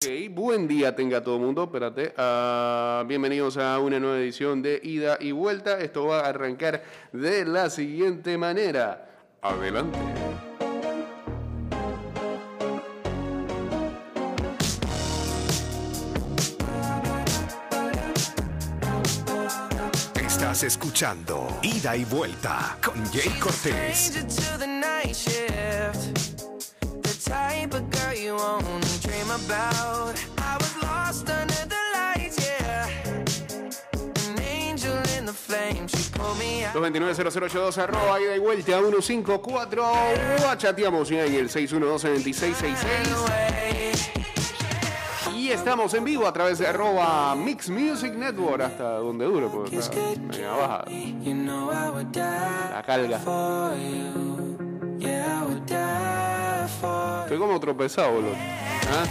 Ok, buen día tenga todo el mundo, espérate. Ah, bienvenidos a una nueva edición de Ida y Vuelta. Esto va a arrancar de la siguiente manera. Adelante. Estás escuchando Ida y Vuelta con Jay Cortés. About. I was lost under the lights, yeah. An angel in the flames, she pulled me out. 229-0082 arroba ida y vuelta 154. Chateamos ya en el 612-2666. away. Y estamos en vivo a través de arroba Mix Music Network hasta donde dure, porque media baja la carga. Estoy como tropezado, boludo. ¿Ah?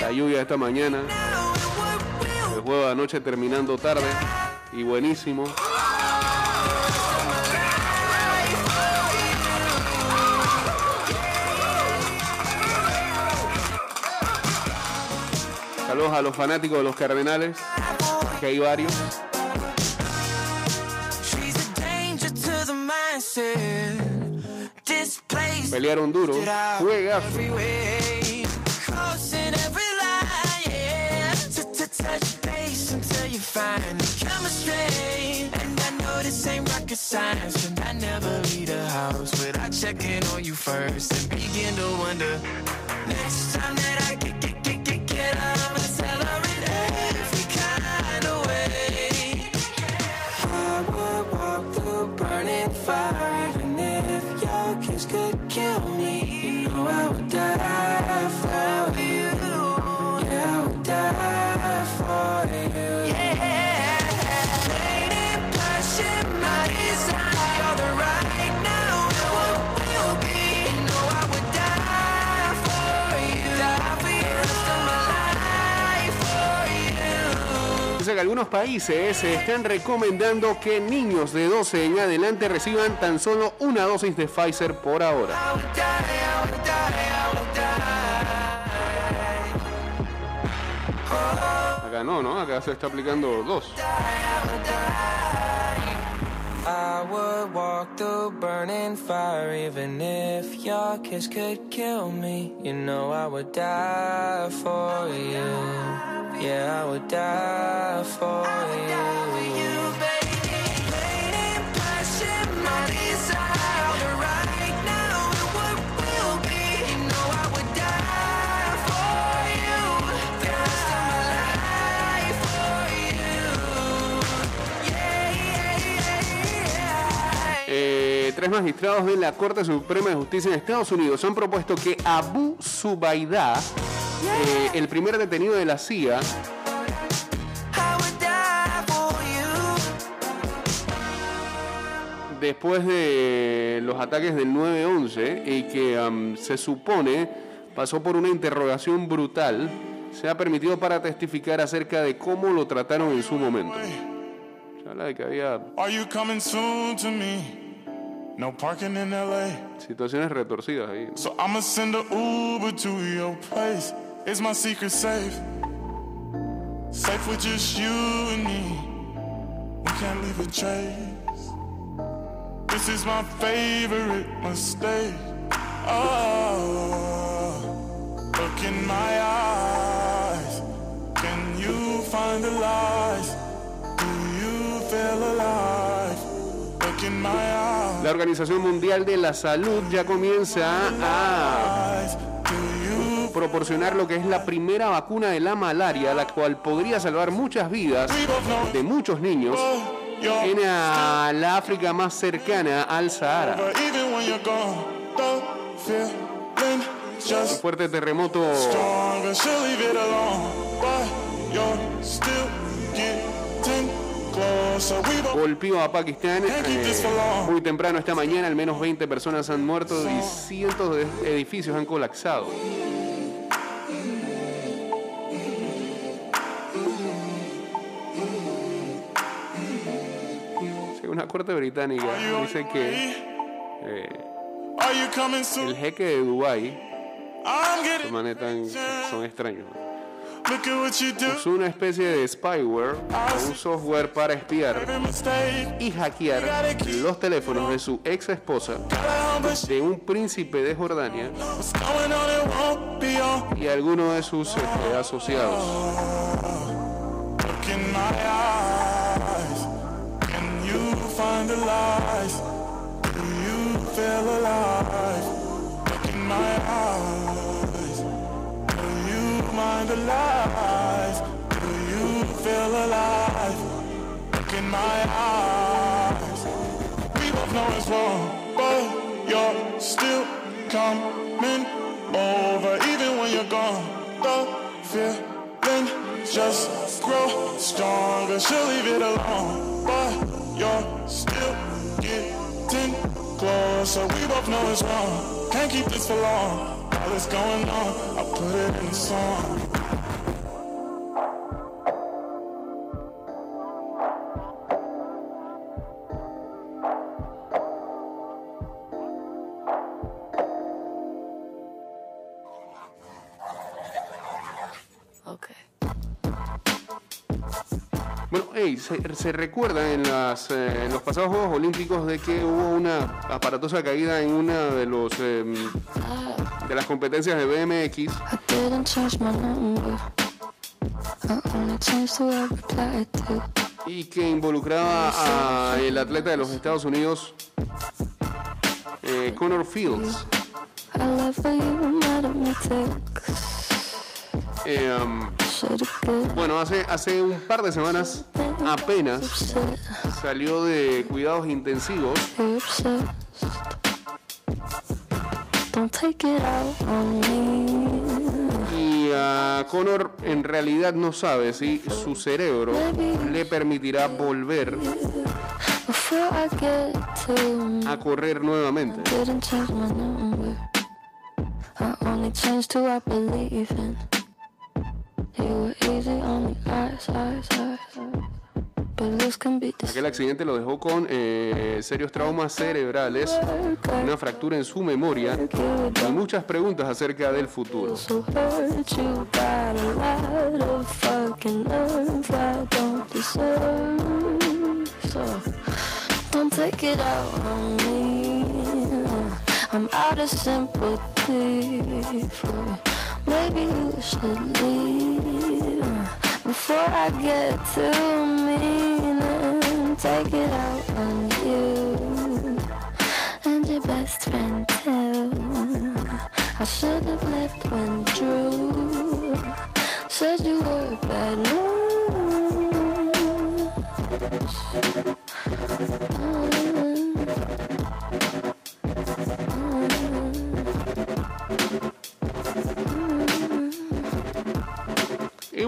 La lluvia de esta mañana, el juego de anoche terminando tarde y buenísimo. Saludos a los fanáticos de los Cardenales, que hay varios. Pelearon duro. This ain't rocket science. And I never leave the house without checking on you first. And begin to wonder. Next time that I get, get, get, get, get up and celebrate every kind of way. I would walk through burning fire que algunos países están recomendando que niños de 12 en adelante reciban tan solo una dosis de Pfizer por ahora. No, ¿no? Acá se está aplicando dos. I would walk through burning fire even if your kiss could kill me. You know I would die for you. Yeah, I would die for you. Tres magistrados de la Corte Suprema de Justicia en Estados Unidos han propuesto que Abu Zubaydah, eh, el primer detenido de la CIA, después de los ataques del 9-11 y que se supone pasó por una interrogación brutal, se ha permitido para testificar acerca de cómo lo trataron en su momento. Se habla de que había No parking in LA. situaciones retorcidas ahí. So I'ma send a Uber to your place. Is my secret safe? Safe with just you and me. We can't leave a trace. This is my favorite mistake. Oh, look in my eyes. Can you find the lies? La Organización Mundial de la Salud ya comienza a proporcionar lo que es la primera vacuna de la malaria, la cual podría salvar muchas vidas de muchos niños en la África más cercana al Sahara. Un fuerte terremoto golpeó a Pakistán eh, muy temprano esta mañana, al menos 20 personas han muerto y cientos de edificios han colapsado. La corte británica, dice que eh, el jeque de Dubái son extraños. Es una especie de spyware, un software para espiar y hackear los teléfonos de su ex esposa, de un príncipe de Jordania y algunos de sus este, asociados. Can you find the lies? Do you feel alive? The lies? Do you feel alive? Look in my eyes. We both know it's wrong, but you're still coming over, even when you're gone. The feeling just grow stronger. She'll leave it alone, but you're still getting closer. We both know it's wrong. Can't keep this for long. All that's going on, I put it in song. Hey, se, se recuerda en, las, eh, en los pasados Juegos Olímpicos de que hubo una aparatosa caída en una de los em, de las competencias de BMX y que involucraba a el atleta de los Estados Unidos, eh, Connor Fields. Eh, um, given bueno, hace, hace un par de semanas apenas salió de cuidados intensivos. Y a Connor en realidad no sabe si su cerebro le permitirá volver a correr nuevamente. Aquel accidente lo dejó con eh, serios traumas cerebrales, una fractura en su memoria y muchas preguntas acerca del futuro. I'm out of sympathy for maybe you should leave before I get too mean and take it out on you and your best friend too. I should have left when Drew said you were bad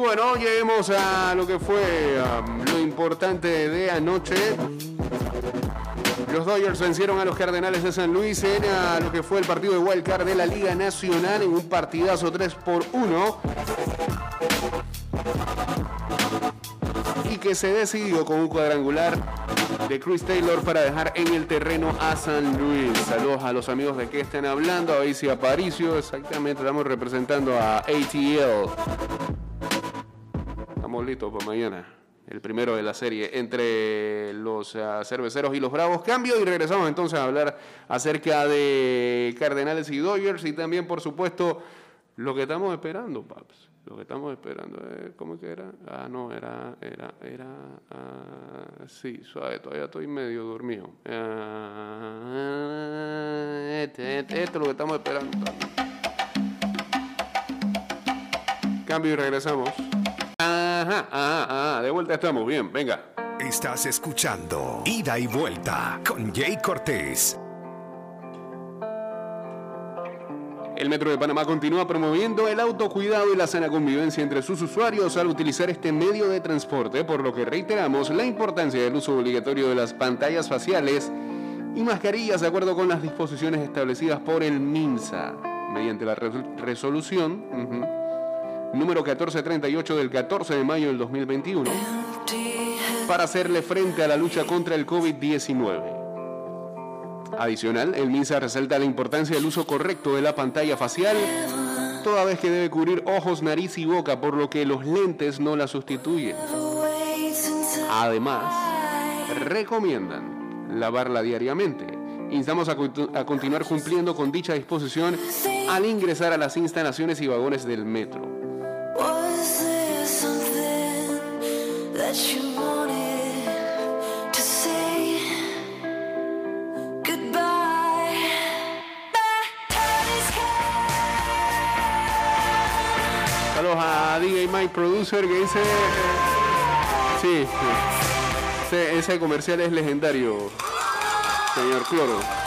bueno, lleguemos a lo que fue um, lo importante de anoche. Los Dodgers vencieron a los Cardenales de San Luis en a lo que fue el partido de Wild Card de la Liga Nacional en un partidazo 3 por 1. Y que se decidió con un cuadrangular de Chris Taylor para dejar en el terreno a San Luis. Saludos a los amigos de que estén hablando, a Basie Aparicio, exactamente, estamos representando a ATL. Listos para mañana. El primero de la serie entre los ah, cerveceros y los bravos. Cambio y regresamos entonces a hablar acerca de Cardenales y Dodgers y también, por supuesto, lo que estamos esperando, Paps. Lo que estamos esperando es, ¿cómo era? Ah, no, era, era, era, ah, sí, suave, todavía estoy medio dormido. Ah, este, este, esto es lo que estamos esperando. Cambio y regresamos. Ajá, ajá, ajá, de vuelta estamos, bien, venga. Estás escuchando Ida y Vuelta con Jay Cortés. El Metro de Panamá continúa promoviendo el autocuidado y la sana convivencia entre sus usuarios al utilizar este medio de transporte, por lo que reiteramos la importancia del uso obligatorio de las pantallas faciales y mascarillas de acuerdo con las disposiciones establecidas por el MINSA, mediante la resol- resolución número 1438 del 14 de mayo del 2021, para hacerle frente a la lucha contra el COVID-19. Adicional, el MINSA resalta la importancia del uso correcto de la pantalla facial toda vez que debe cubrir ojos, nariz y boca, por lo que los lentes no la sustituyen. Además, recomiendan lavarla diariamente. Instamos a, a continuar cumpliendo con dicha disposición al ingresar a las instalaciones y vagones del metro. Saludos a DJ Mike Producer que dice... Sí, sí. Ese, ese comercial es legendario, señor Cloro.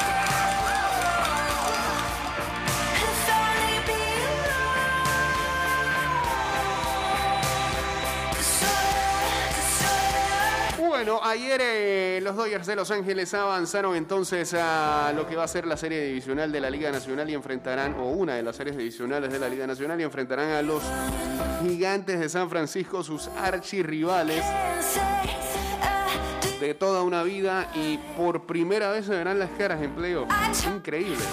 Bueno, ayer eh, los Dodgers de Los Ángeles avanzaron entonces a lo que va a ser la serie divisional de la Liga Nacional y enfrentarán, o una de las series divisionales de la Liga Nacional y enfrentarán a los gigantes de San Francisco, sus archirrivales de toda una vida y por primera vez se verán las caras en playoff. Increíble.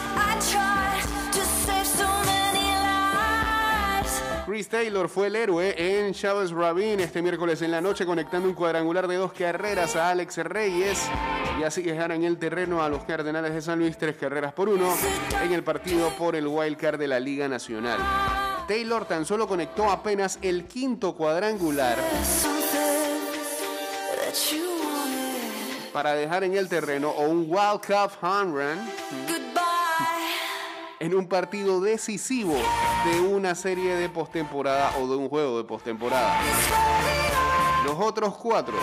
Chris Taylor fue el héroe en Chávez Rabin este miércoles en la noche conectando un cuadrangular de dos carreras a Alex Reyes y así dejaron el terreno a los Cardenales de San Luis tres carreras por uno en el partido por el wild card de la Liga Nacional. Taylor tan solo conectó apenas el quinto cuadrangular para dejar en el terreno un wild cup home run. En un partido decisivo de una serie de postemporada o de un juego de postemporada. Los otros cuatro.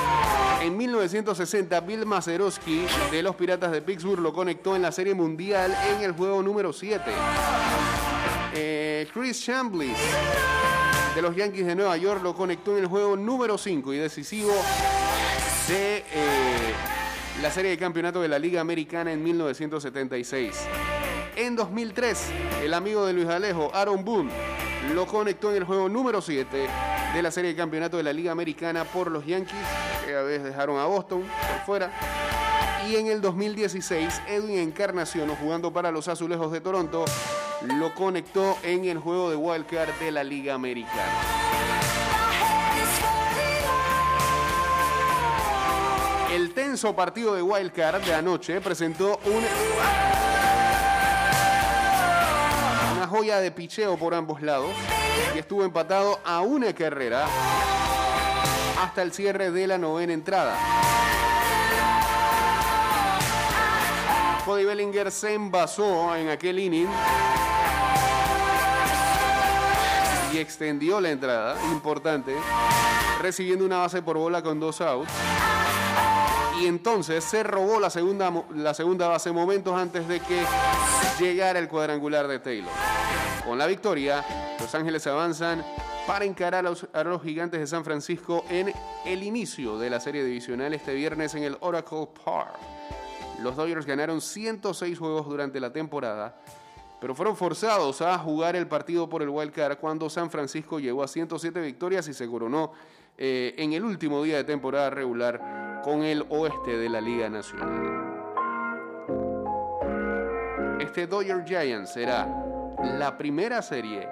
En 1960, Bill Mazeroski de los Piratas de Pittsburgh lo conectó en la Serie Mundial en el juego número 7. Eh, Chris Chambliss de los Yankees de Nueva York lo conectó en el juego número 5 y decisivo de eh, la Serie de Campeonato de la Liga Americana en 1976. En 2003, el amigo de Luis Alejo, Aaron Boone, lo conectó en el juego número 7 de la serie de campeonato de la Liga Americana por los Yankees. Aquella vez dejaron a Boston por fuera. Y en el 2016, Edwin Encarnación, jugando para los Azulejos de Toronto, lo conectó en el juego de wildcard de la Liga Americana. El tenso partido de wildcard de anoche presentó un joya de picheo por ambos lados y estuvo empatado a una carrera hasta el cierre de la novena entrada. Cody Bellinger se envasó en aquel inning y extendió la entrada, importante, recibiendo una base por bola con dos outs. Y entonces se robó la segunda, la segunda base momentos antes de que llegara el cuadrangular de Taylor. Con la victoria, Los Ángeles avanzan para encarar a los, a los gigantes de San Francisco en el inicio de la serie divisional este viernes en el Oracle Park. Los Dodgers ganaron 106 juegos durante la temporada, pero fueron forzados a jugar el partido por el Wild Card cuando San Francisco llegó a 107 victorias y se coronó eh, en el último día de temporada regular con el oeste de la Liga Nacional. Este Dodger Giants será la primera serie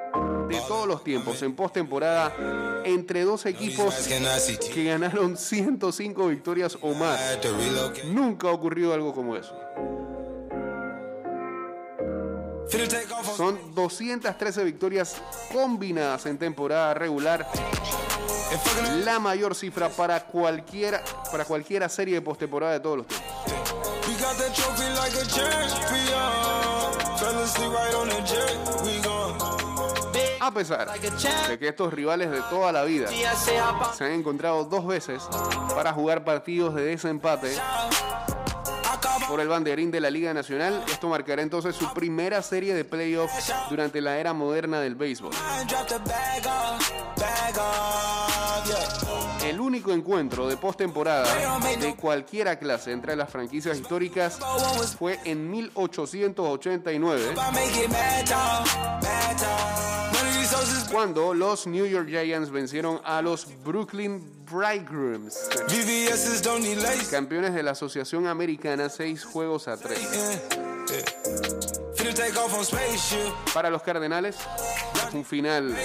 de todos los tiempos en postemporada entre dos equipos que ganaron 105 victorias o más. Nunca ha ocurrido algo como eso. Son 213 victorias combinadas en temporada regular. La mayor cifra para cualquiera, para cualquiera serie de postemporada de todos los tiempos. A pesar de que estos rivales de toda la vida se han encontrado dos veces para jugar partidos de desempate por el banderín de la Liga Nacional. Esto marcará entonces su primera serie de playoffs durante la era moderna del béisbol. El único encuentro de postemporada de cualquiera clase entre las franquicias históricas fue en 1889, I make it mad dog. Mad dog. One of these hoes is cuando los New York Giants vencieron a los Brooklyn Bridegrooms, campeones de la Asociación Americana, seis juegos a tres. Para los Cardenales, un final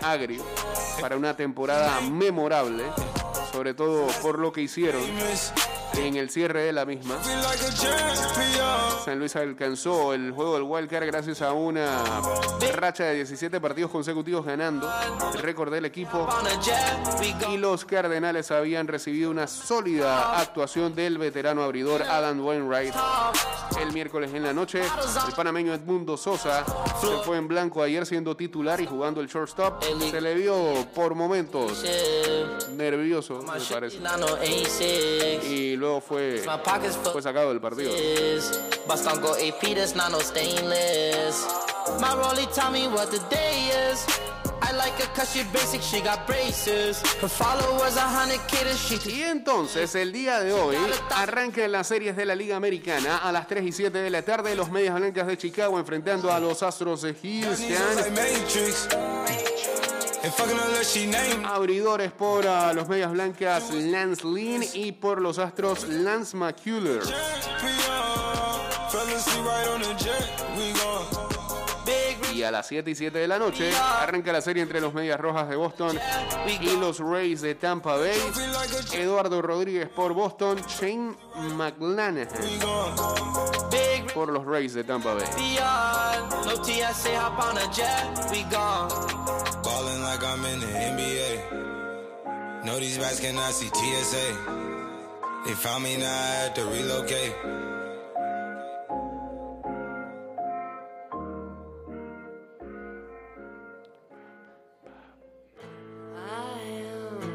agrio para una temporada memorable, sobre todo por lo que hicieron en el cierre de la misma. San Luis alcanzó el juego del Wild Card gracias a una racha de 17 partidos consecutivos ganando, el récord del equipo. Y los Cardenales habían recibido una sólida actuación del veterano abridor Adam Wainwright. El miércoles en la noche, el panameño Edmundo Sosa se fue en blanco ayer siendo titular y jugando el shortstop. Se le vio por momentos nervioso, me parece. Y luego fue, fue sacado del partido. My Rolly tell me what the day is. I like her cause she basic, she got braces. Her followers a hundred kids, she Y entonces, el día de hoy, arrancan las series de la Liga Americana a las 3 y 7 de la tarde. Los Medias Blancas de Chicago enfrentando a los Astros de Houston. Abridores por los Medias Blancas Lance Lynn y por los Astros Lance McCuller. Y a las 7 y 7 de la noche arranca la serie entre los Medias Rojas de Boston y los Rays de Tampa Bay. Eduardo Rodríguez por Boston, Shane big por los Rays de Tampa Bay. I'm in the NBA. No, these rats cannot see TSA. They found me now, to relocate.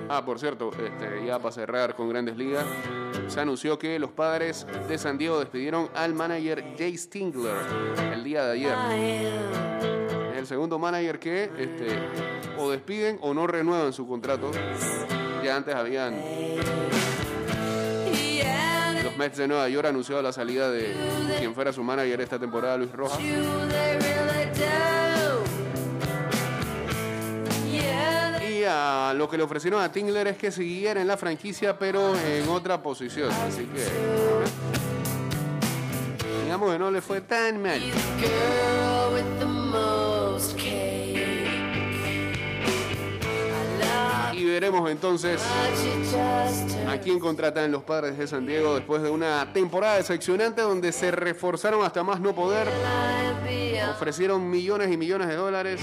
Ah, por cierto, este, ya para cerrar con Grandes Ligas, se anunció que los padres de San Diego despidieron al manager Jay Stingler el día de ayer. El segundo manager que este, o despiden o no renuevan su contrato. Ya antes habían los Mets de Nueva York anunciado la salida de quien fuera su manager esta temporada, Luis Rojas. Y ah, lo que le ofrecieron a Tingler es que siguiera en la franquicia, pero en otra posición. Así que. Digamos que no le fue tan mal. Veremos entonces a quién contratan los padres de San Diego después de una temporada decepcionante donde se reforzaron hasta más no poder. Ofrecieron millones y millones de dólares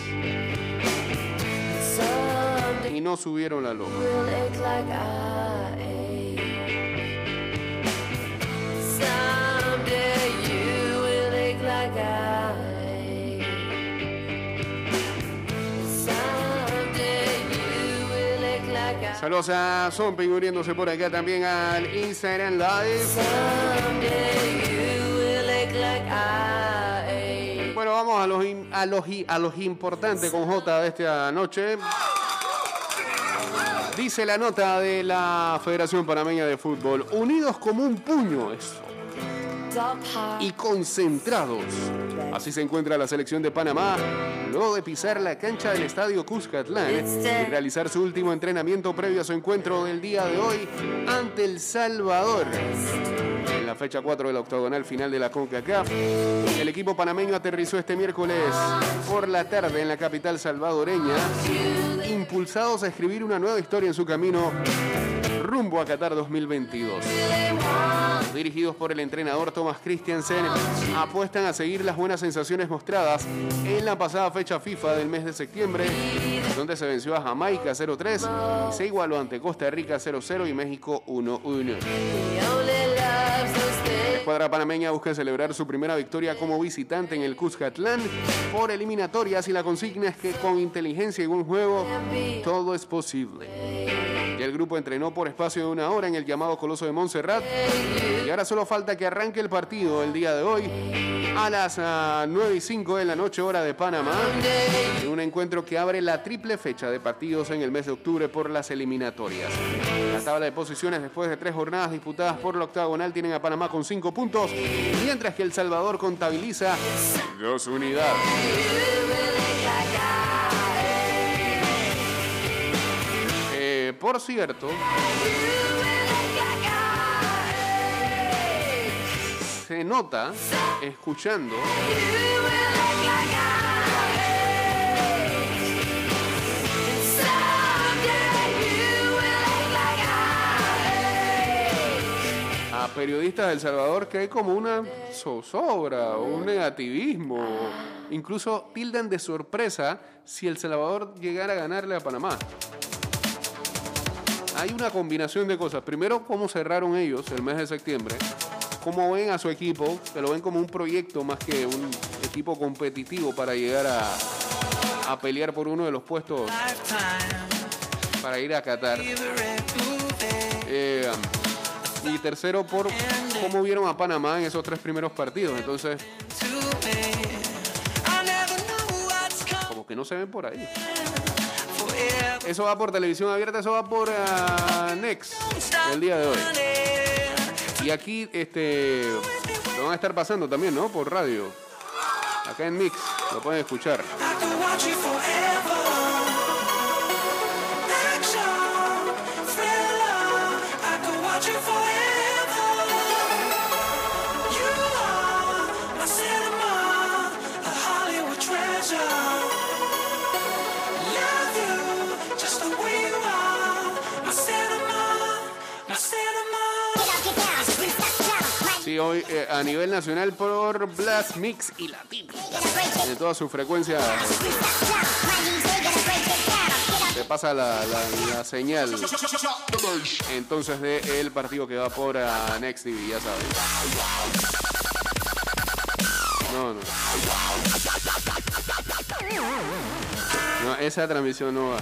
y no subieron la loma. Saludos a Zombie uniéndose por acá también al Instagram Live. Bueno, vamos a los, a los, a los importantes con J de esta noche. Dice la nota de la Federación Panameña de Fútbol, unidos como un puño, eso. Y concentrados. Así se encuentra la selección de Panamá luego de pisar la cancha del estadio Cuscatlán y realizar su último entrenamiento previo a su encuentro del día de hoy ante El Salvador. En la fecha 4 de la octogonal final de la CONCACAF, el equipo panameño aterrizó este miércoles por la tarde en la capital salvadoreña, impulsados a escribir una nueva historia en su camino rumbo a Qatar 2022. Los dirigidos por el entrenador Thomas Christiansen apuestan a seguir las buenas sensaciones mostradas en la pasada fecha FIFA del mes de septiembre, donde se venció a Jamaica 0-3 y se igualó ante Costa Rica 0-0 y México 1-1. Escuadra panameña busca celebrar su primera victoria como visitante en el Cuscatlán por eliminatorias y la consigna es que con inteligencia y buen juego todo es posible. Y el grupo entrenó por espacio de una hora en el llamado Coloso de Montserrat y ahora solo falta que arranque el partido el día de hoy a las ah, 9 y 5 de la noche hora de Panamá en un encuentro que abre la triple fecha de partidos en el mes de octubre por las eliminatorias. La tabla de posiciones después de tres jornadas disputadas por la octagonal tienen a Panamá con 5 puntos, mientras que El Salvador contabiliza dos unidades. por cierto... Se nota escuchando a periodistas de Salvador que hay como una zozobra o un negativismo. Incluso tildan de sorpresa si El Salvador llegara a ganarle a Panamá. Hay una combinación de cosas. Primero, cómo cerraron ellos el mes de septiembre. Cómo ven a su equipo, que lo ven como un proyecto más que un equipo competitivo para llegar a, a pelear por uno de los puestos para ir a Qatar. Eh, y tercero, por cómo vieron a Panamá en esos tres primeros partidos. Entonces, como que no se ven por ahí. Eso va por televisión abierta, eso va por ah, Next el día de hoy. Y aquí este lo van a estar pasando también, ¿no? Por radio. Acá en Mix lo pueden escuchar. Hoy eh, a nivel nacional por Blast Mix y Latino. En toda su frecuencia se pasa la, señal entonces de el partido que va por ah, Next TV, ya saben. No, no. No, esa transmisión no va.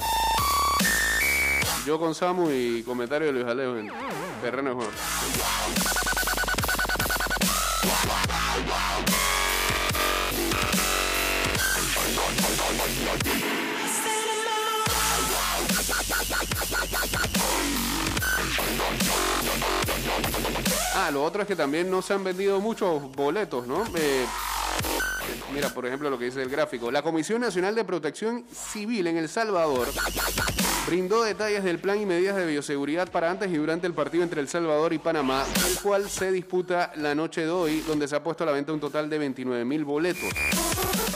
Yo con Samu y comentario de Luis Alejo en terreno de. Ah, lo otro es que también no se han vendido muchos boletos, ¿no? Eh, mira, por ejemplo, lo que dice el gráfico. La Comisión Nacional de Protección Civil en El Salvador brindó detalles del plan y medidas de bioseguridad para antes y durante el partido entre El Salvador y Panamá, el cual se disputa la noche de hoy, donde se ha puesto a la venta un total de 29 mil boletos.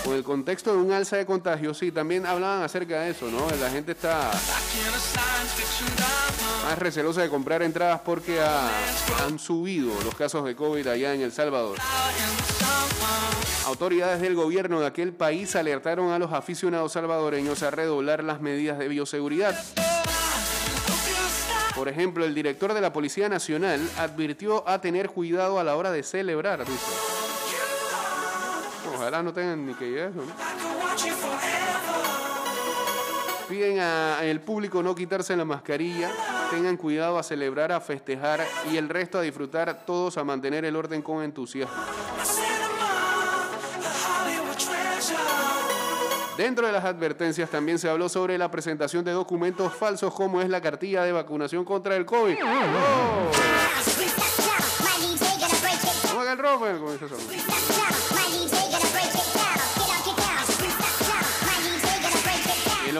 Con el contexto de un alza de contagios, sí, también hablaban acerca de eso, ¿no? La gente está más recelosa de comprar entradas porque ha- han subido los casos de COVID allá en El Salvador. Autoridades del gobierno de aquel país alertaron a los aficionados salvadoreños a redoblar las medidas de bioseguridad. Por ejemplo, el director de la Policía Nacional advirtió a tener cuidado a la hora de celebrar, dice. Ojalá no tengan ni que ir a eso, ¿no? Piden al público no quitarse la mascarilla, tengan cuidado a celebrar, a festejar y el resto a disfrutar, todos a mantener el orden con entusiasmo. Dentro de las advertencias también se habló sobre la presentación de documentos falsos como es la cartilla de vacunación contra el COVID. ¡Oh! ¿Cómo haga el rover?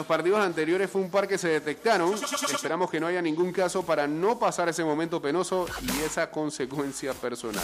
Los partidos anteriores fue un par que se detectaron. Esperamos que no haya ningún caso para no pasar ese momento penoso y esa consecuencia personal.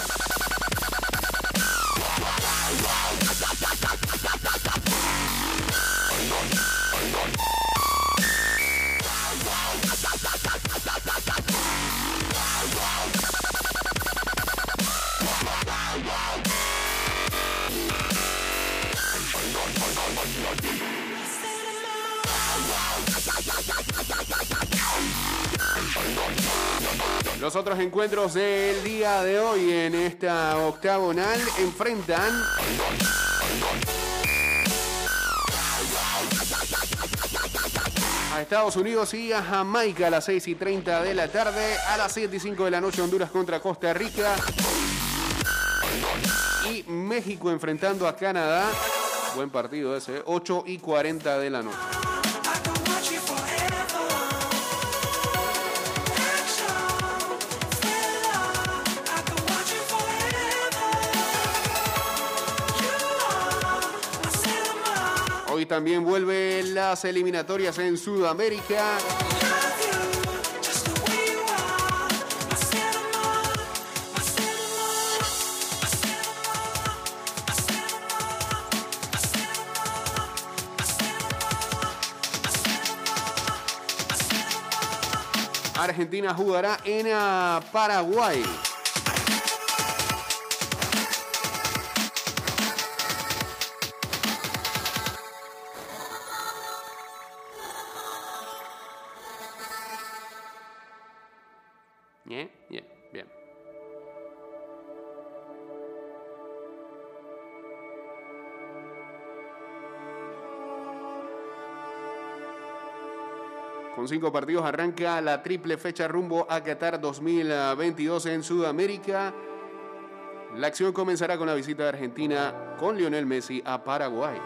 Encuentros del día de hoy en esta octagonal enfrentan a Estados Unidos y a Jamaica a las 6 y 30 de la tarde, a las 7 y 5 de la noche Honduras contra Costa Rica y México enfrentando a Canadá. Buen partido ese, 8 y 40 de la noche. También vuelven las eliminatorias en Sudamérica. Argentina jugará en ah, Paraguay. Cinco partidos arranca la triple fecha rumbo a Qatar 2022 en Sudamérica. La acción comenzará con la visita de Argentina con Lionel Messi a Paraguay.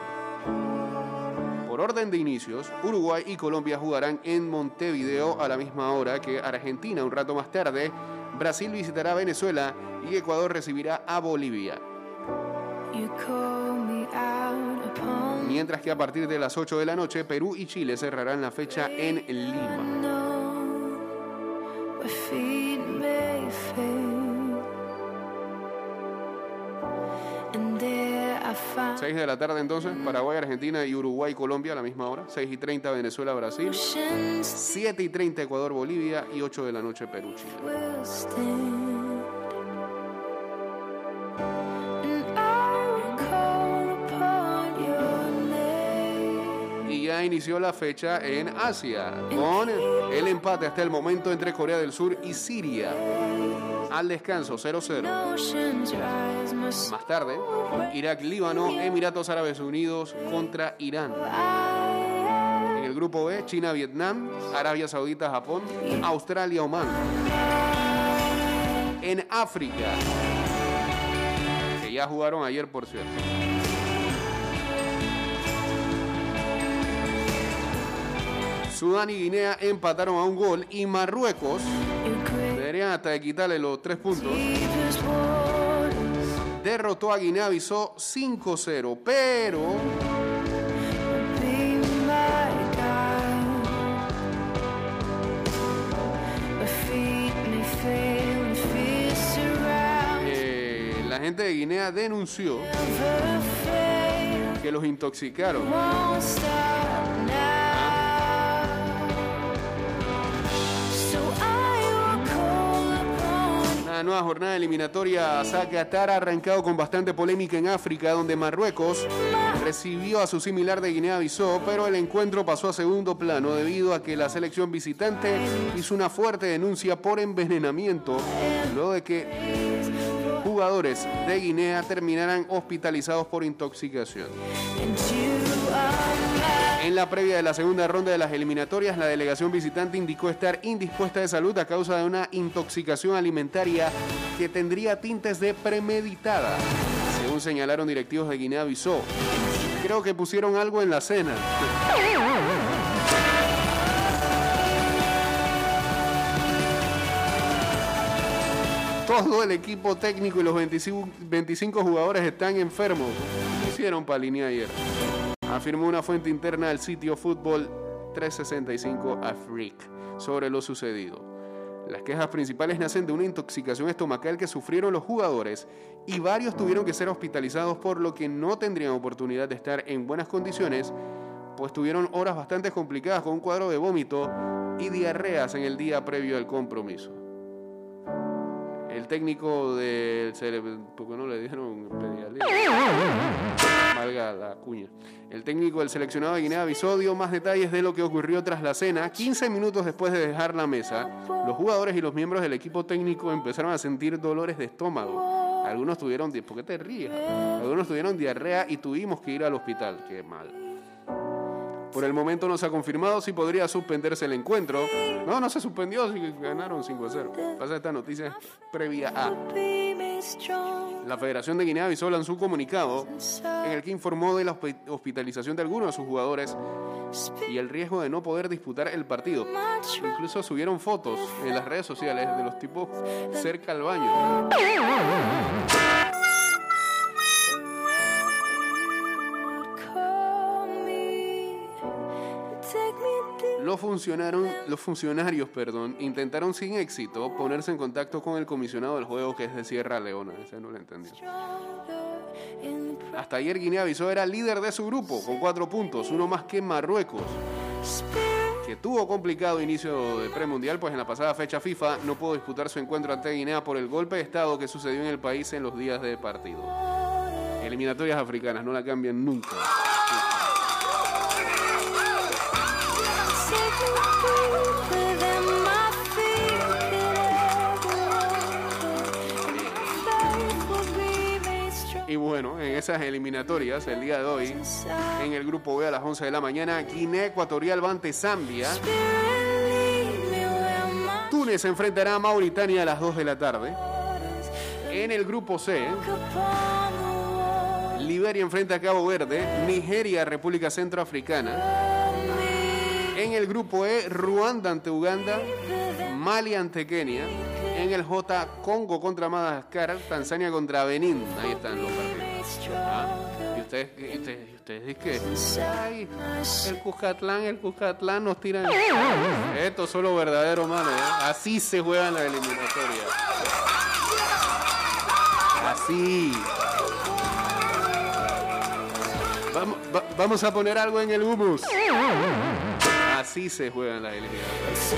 Por orden de inicios, Uruguay y Colombia jugarán en Montevideo a la misma hora que Argentina un rato más tarde. Brasil visitará Venezuela y Ecuador recibirá a Bolivia. Mientras que a partir de las 8 de la noche, Perú y Chile cerrarán la fecha en Lima. know where feet may fail. And there I find 6 de la tarde entonces, Paraguay, Argentina y Uruguay, Colombia a la misma hora. 6 y 30 Venezuela, Brasil. oceans 7 y 30 Ecuador, Bolivia y 8 de la noche Perú, Chile. Ya inició la fecha en Asia, con el empate hasta el momento entre Corea del Sur y Siria. Al descanso 0-0. Oceans rise, my soul. Más tarde, Irak, Líbano, Emiratos Árabes Unidos contra Irán. En el grupo B, China, Vietnam, Arabia Saudita, Japón, Australia, Oman. En África, que ya jugaron ayer, por cierto. Sudán y Guinea empataron a un gol y Marruecos deberían hasta de quitarle los tres puntos. Derrotó a Guinea-Bissau 5-0, pero eh, la gente de Guinea denunció que los intoxicaron. Nueva jornada eliminatoria a Qatar arrancado con bastante polémica en África, donde Marruecos recibió a su similar de Guinea-Bissau, pero el encuentro pasó a segundo plano debido a que la selección visitante hizo una fuerte denuncia por envenenamiento, luego de que jugadores de Guinea terminaran hospitalizados por intoxicación. En la previa de la segunda ronda de las eliminatorias, la delegación visitante indicó estar indispuesta de salud a causa de una intoxicación alimentaria que tendría tintes de premeditada, según señalaron directivos de Guinea-Bissau. Creo que pusieron algo en la cena. Todo el equipo técnico y los 25, 25 jugadores están enfermos. ¿Qué hicieron para línea ayer? Afirmó una fuente interna del sitio Fútbol 365 Afrique sobre lo sucedido. Las quejas principales nacen de una intoxicación estomacal que sufrieron los jugadores y varios tuvieron que ser hospitalizados por lo que no tendrían oportunidad de estar en buenas condiciones, pues tuvieron horas bastante complicadas con un cuadro de vómito y diarreas en el día previo al compromiso. El técnico del ¿por qué no le dieron pedialía? La cuña. El técnico del seleccionado de Guinea-Bissau dio más detalles de lo que ocurrió tras la cena. 15 minutos después de dejar la mesa, los jugadores y los miembros del equipo técnico empezaron a sentir dolores de estómago. Algunos tuvieron, ¿por qué te ríes? Algunos tuvieron diarrea y tuvimos que ir al hospital. Qué mal. Por el momento no se ha confirmado si podría suspenderse el encuentro. No, no se suspendió, que ganaron 5 a 0. Pasa esta noticia previa a. La Federación de Guinea-Bissau lanzó un comunicado en el que informó de la hospi- hospitalización de algunos de sus jugadores y el riesgo de no poder disputar el partido. Incluso subieron fotos en las redes sociales de los tipos cerca al baño. Funcionaron, los funcionarios perdón, intentaron sin éxito ponerse en contacto con el comisionado del juego que es de Sierra Leona. Ese no lo the Hasta ayer Guinea-Bissau era líder de su grupo con cuatro puntos, uno más que Marruecos. que tuvo complicado inicio de premundial, pues en la pasada fecha FIFA no pudo disputar su encuentro ante Guinea por el golpe de Estado que sucedió en el país en los días de partido. Eliminatorias africanas, no la cambian nunca. Y bueno, en esas eliminatorias, el día de hoy, en el grupo B a las 11 de la mañana, Guinea Ecuatorial va ante Zambia. Túnez enfrentará a Mauritania a las 2 de la tarde. En el grupo C, Liberia enfrenta a Cabo Verde, Nigeria, República Centroafricana. En el grupo E, Ruanda ante Uganda, Mali ante Kenia. En el J, Congo contra Madagascar, Tanzania contra Benín. Ahí están los partidos. Ah, Y ustedes, y ustedes, dicen que el Cuscatlán, el Cuscatlán nos tiran. Esto son los verdaderos manos. ¿eh? Así se juegan las eliminatorias. Así. Vamos, va- vamos a poner algo en el humus. Así se juegan las eliminatorias.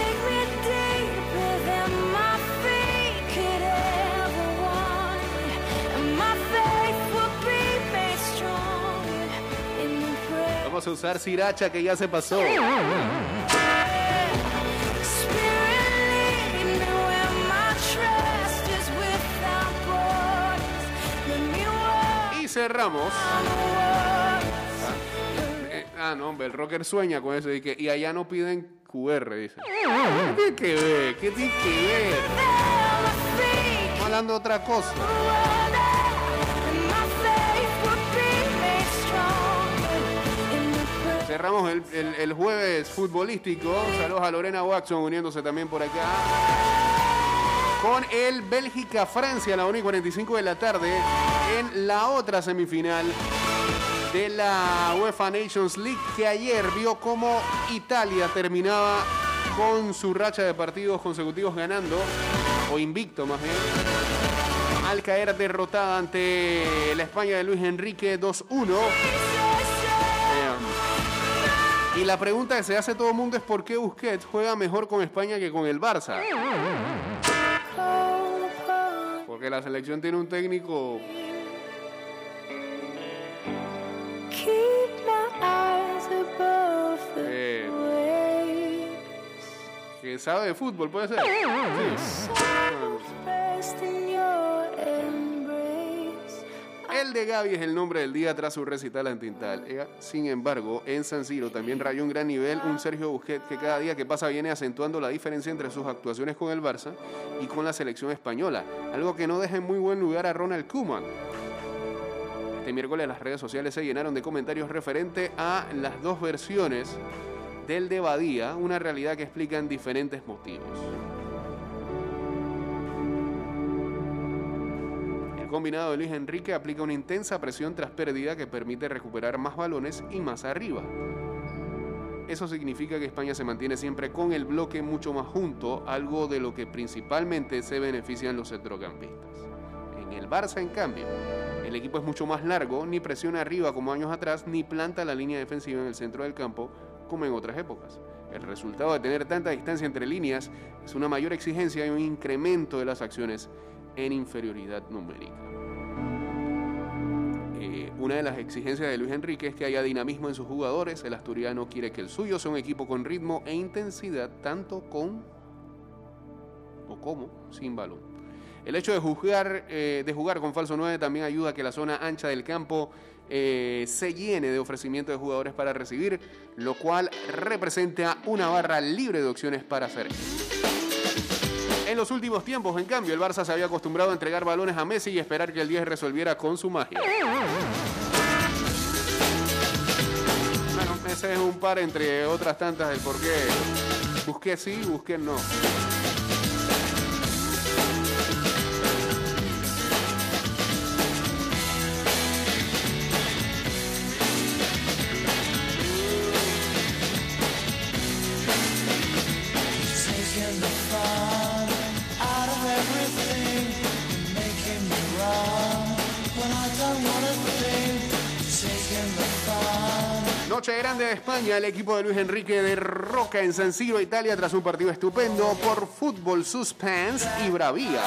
Vamos a usar Siracha que ya se pasó. Spirit, lead ah, no, hombre, el rocker sueña con eso. Y, que, y allá no piden QR, dice. ¿Qué tiene que ver? ¿Qué tiene que ver? Estamos hablando de otra cosa. Cerramos el, el- el jueves futbolístico. Saludos a Lorena Watson uniéndose también por acá. Con el Bélgica-Francia a la 1 y 45 de la tarde en la otra semifinal de la UEFA Nations League que ayer vio cómo Italia terminaba con su racha de partidos consecutivos ganando, o invicto más bien, al caer derrotada ante la España de Luis Enrique 2-1. Eh, y la pregunta que se hace todo el mundo es por qué Busquets juega mejor con España que con el Barça. Porque la selección tiene un técnico sabe de fútbol, puede ser. Sí. El de Gaby es el nombre del día tras su recital ante Italia. Sin embargo, en San Siro también rayó un gran nivel un Sergio Busquets que cada día que pasa viene acentuando la diferencia entre sus actuaciones con el Barça y con la selección española, algo que no deja en muy buen lugar a Ronald Koeman. Este miércoles las redes sociales se llenaron de comentarios referente a las dos versiones del de Badía, una realidad que explican diferentes motivos. El combinado de Luis Enrique aplica una intensa presión tras pérdida que permite recuperar más balones y más arriba. Eso significa que España se mantiene siempre con el bloque mucho más junto, algo de lo que principalmente se benefician los centrocampistas. En el Barça, en cambio, el equipo es mucho más largo, ni presiona arriba como años atrás, ni planta la línea defensiva en el centro del campo como en otras épocas. El resultado de tener tanta distancia entre líneas es una mayor exigencia y un incremento de las acciones en inferioridad numérica. Eh, una de las exigencias de Luis Enrique es que haya dinamismo en sus jugadores. El asturiano quiere que el suyo sea un equipo con ritmo e intensidad, tanto con o como sin balón. El hecho de jugar, eh, de jugar con falso 9 también ayuda a que la zona ancha del campo eh, se llene de ofrecimiento de jugadores para recibir, lo cual representa una barra libre de opciones para hacer. En los últimos tiempos, en cambio, el Barça se había acostumbrado a entregar balones a Messi y esperar que el 10 resolviera con su magia. Bueno, ese es un par entre otras tantas del por qué busqué sí, busqué no. Noche grande de España, el equipo de Luis Enrique de Roca en San Siro, Italia, tras un partido estupendo por fútbol suspense y bravía.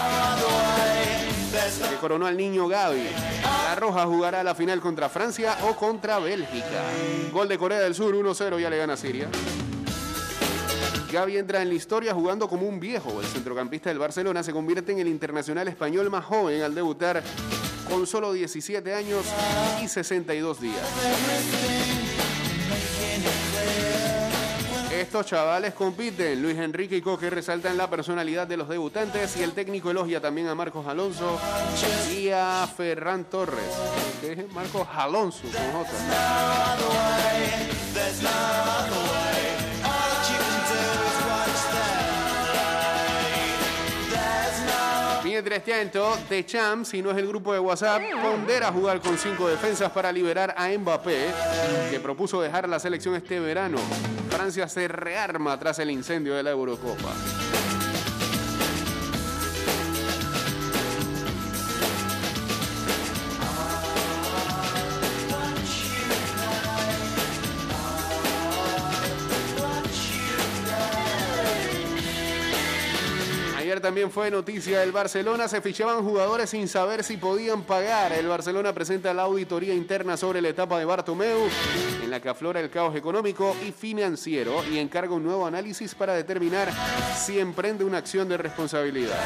Que coronó al niño Gaby. La Roja jugará la final contra Francia o contra Bélgica. Gol de Corea del Sur, 1-0, ya le gana Siria. Gaby entra en la historia jugando como un viejo. El centrocampista del Barcelona se convierte en el internacional español más joven al debutar con solo 17 años y 62 días. Estos chavales compiten. Luis Enrique y Coque resaltan la personalidad de los debutantes y el técnico elogia también a Marcos Alonso y a Ferran Torres. Marcos Alonso con. Mientras tanto, The Champs, si no es el grupo de WhatsApp, pondera jugar con cinco defensas para liberar a Mbappé, que propuso dejar la selección este verano. Francia se rearma tras el incendio de la Eurocopa. Ayer también fue noticia del Barcelona, se fichaban jugadores sin saber si podían pagar. El Barcelona presenta la auditoría interna sobre la etapa de Bartomeu, en la que aflora el caos económico y financiero y encarga un nuevo análisis para determinar si emprende una acción de responsabilidad.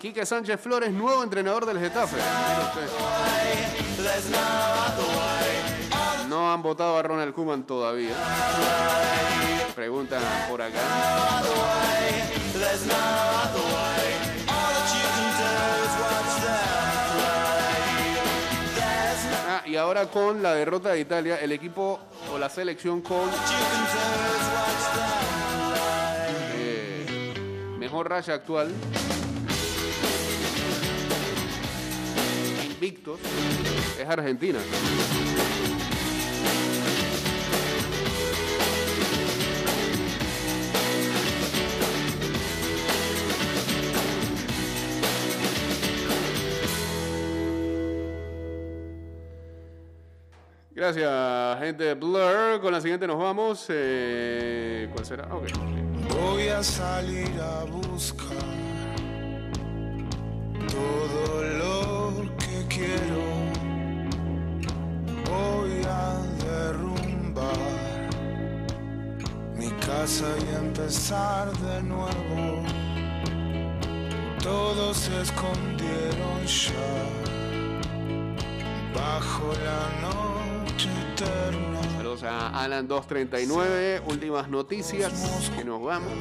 Quique Sánchez Flores, nuevo entrenador del Getafe. No han votado a Ronald Koeman todavía. Preguntan por acá. Ah, y ahora con la derrota de Italia, el equipo o la selección con eh, mejor racha actual. Invictos es Argentina. Gracias, gente de Blur. Con la siguiente nos vamos. Eh, ¿Cuál será? Ok. Voy a salir a buscar todo lo que quiero. Voy a derrumbar mi casa y empezar de nuevo. Todos se escondieron ya bajo la noche eterna. Saludos a Alan 239. Últimas noticias que nos vamos.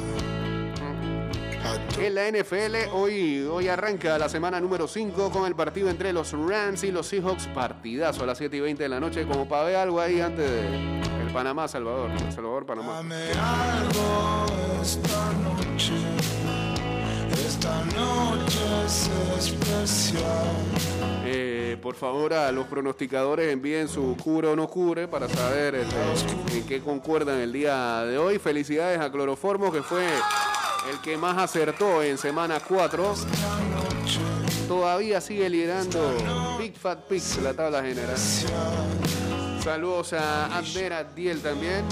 En la NFL, hoy, hoy arranca la semana número 5 con el partido entre los Rams y los Seahawks. Partidazo a las 7 y 20 de la noche, como para ver algo ahí antes de el Panamá, Salvador. El Salvador, Panamá. Dame algo esta noche. Esta noche es especial. Por favor, a los pronosticadores envíen su cubre o no cubre para saber este, en qué concuerdan el día de hoy. Felicidades a Cloroformo, que fue el que más acertó en semana 4. Todavía sigue liderando Big Fat Pigs la tabla general. Saludos a Abner Adiel también.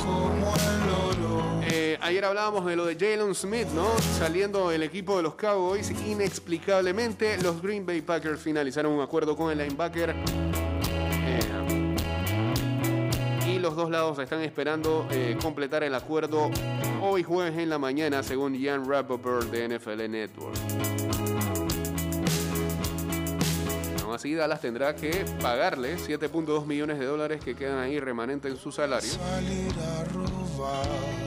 Eh, ayer hablábamos de lo de Jalen Smith, ¿no? Saliendo el equipo de los Cowboys inexplicablemente. Los Green Bay Packers finalizaron un acuerdo con el linebacker. Eh, y los dos lados están esperando eh, completar el acuerdo hoy jueves en la mañana, según Jan Rappaport de NFL Network. Así, Dallas tendrá que pagarle 7.2 millones de dólares que quedan ahí remanente en su salario.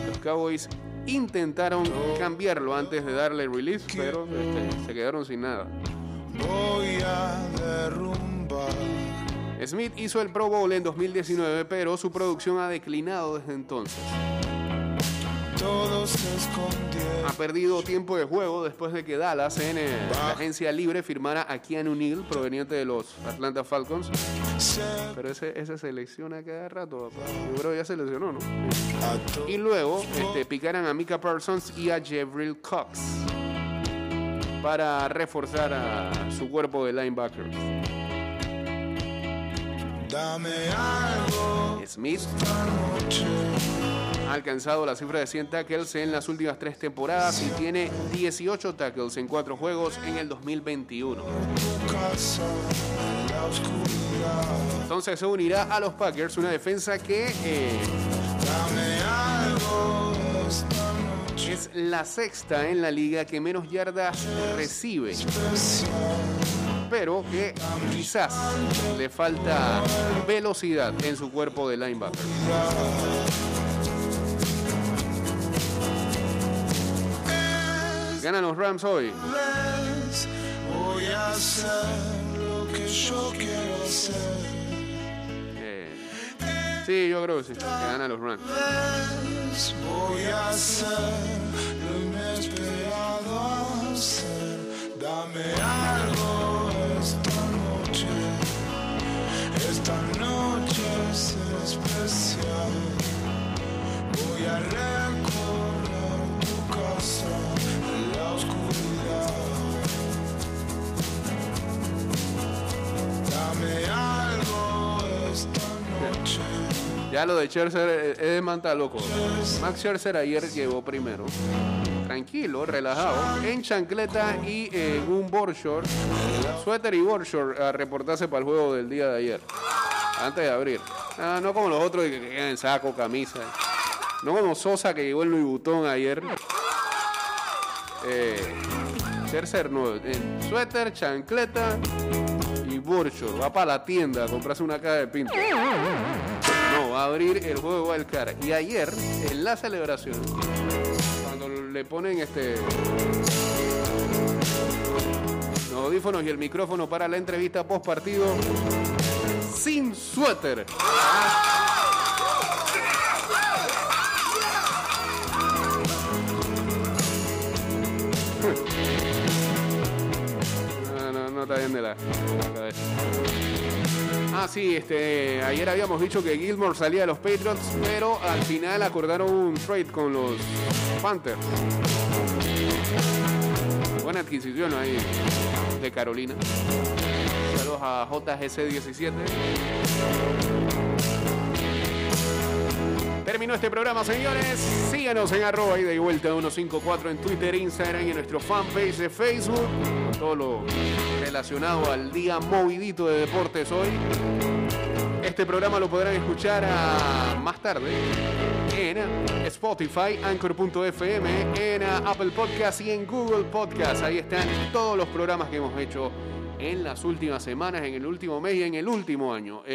Los Cowboys intentaron cambiarlo antes de darle release, pero este, se quedaron sin nada. Voy a derrumbar. Smith hizo el Pro Bowl en 2019, pero su producción ha declinado desde entonces. Se. Ha perdido tiempo de juego después de que Dallas en la agencia libre firmara a Keanu Neal, proveniente de los Atlanta Falcons. Se Pero ese, ese selecciona cada rato, papá. Yo creo que ya seleccionó, ¿no? ató. Y luego este, picaran a Mika Parsons y a Jevril Cox para reforzar a su cuerpo de linebackers. Dame algo Smith. Ha alcanzado la cifra de 100 tackles en las últimas tres temporadas y tiene 18 tackles en cuatro juegos en el 2021. Casa en la oscuridad. Entonces se unirá a los Packers una defensa que eh, es la sexta en la liga que menos yardas recibe. Pero que quizás le falta velocidad en su cuerpo de linebacker. Ganan los Rams hoy. Voy a hacer lo que yo quiero hacer. Sí, yo creo que sí. Que ganan los Rams. Voy a hacer lo inesperado hacer. Dame algo esta noche. Esta noche es especial. Voy a recorrer tu casa Ya lo de Scherzer es manta loco. Max Scherzer ayer llegó primero. Tranquilo, relajado, en chancleta y en un board short, suéter y board short a reportarse para el juego del día de ayer, antes de abrir. Ah, no como los otros que quedan en saco, camisa. No como Sosa que llegó en Louis Vuitton ayer. Eh, Scherzer no, en suéter, chancleta y short. Va para la tienda a comprarse una caja de pinto. No, va a abrir el juego de Wildcard. Y ayer, en la celebración, cuando le ponen este los audífonos y el micrófono para la entrevista post partido, sin suéter. No, no está bien de la. Ah, sí, este, ayer habíamos dicho que Gilmore salía de los Patriots, pero al final acordaron un trade con los Panthers. Buena adquisición ahí de Carolina. Saludos a JGC17. Terminó este programa, señores. Síganos en arroba y vuelta 154 en Twitter, Instagram y en nuestro fanpage de Facebook. Todo lo relacionado al día movidito de deportes hoy. Este programa lo podrán escuchar más tarde en Spotify, Anchor.fm, en Apple Podcast y en Google Podcast. Ahí están todos los programas que hemos hecho en las últimas semanas, en el último mes y en el último año.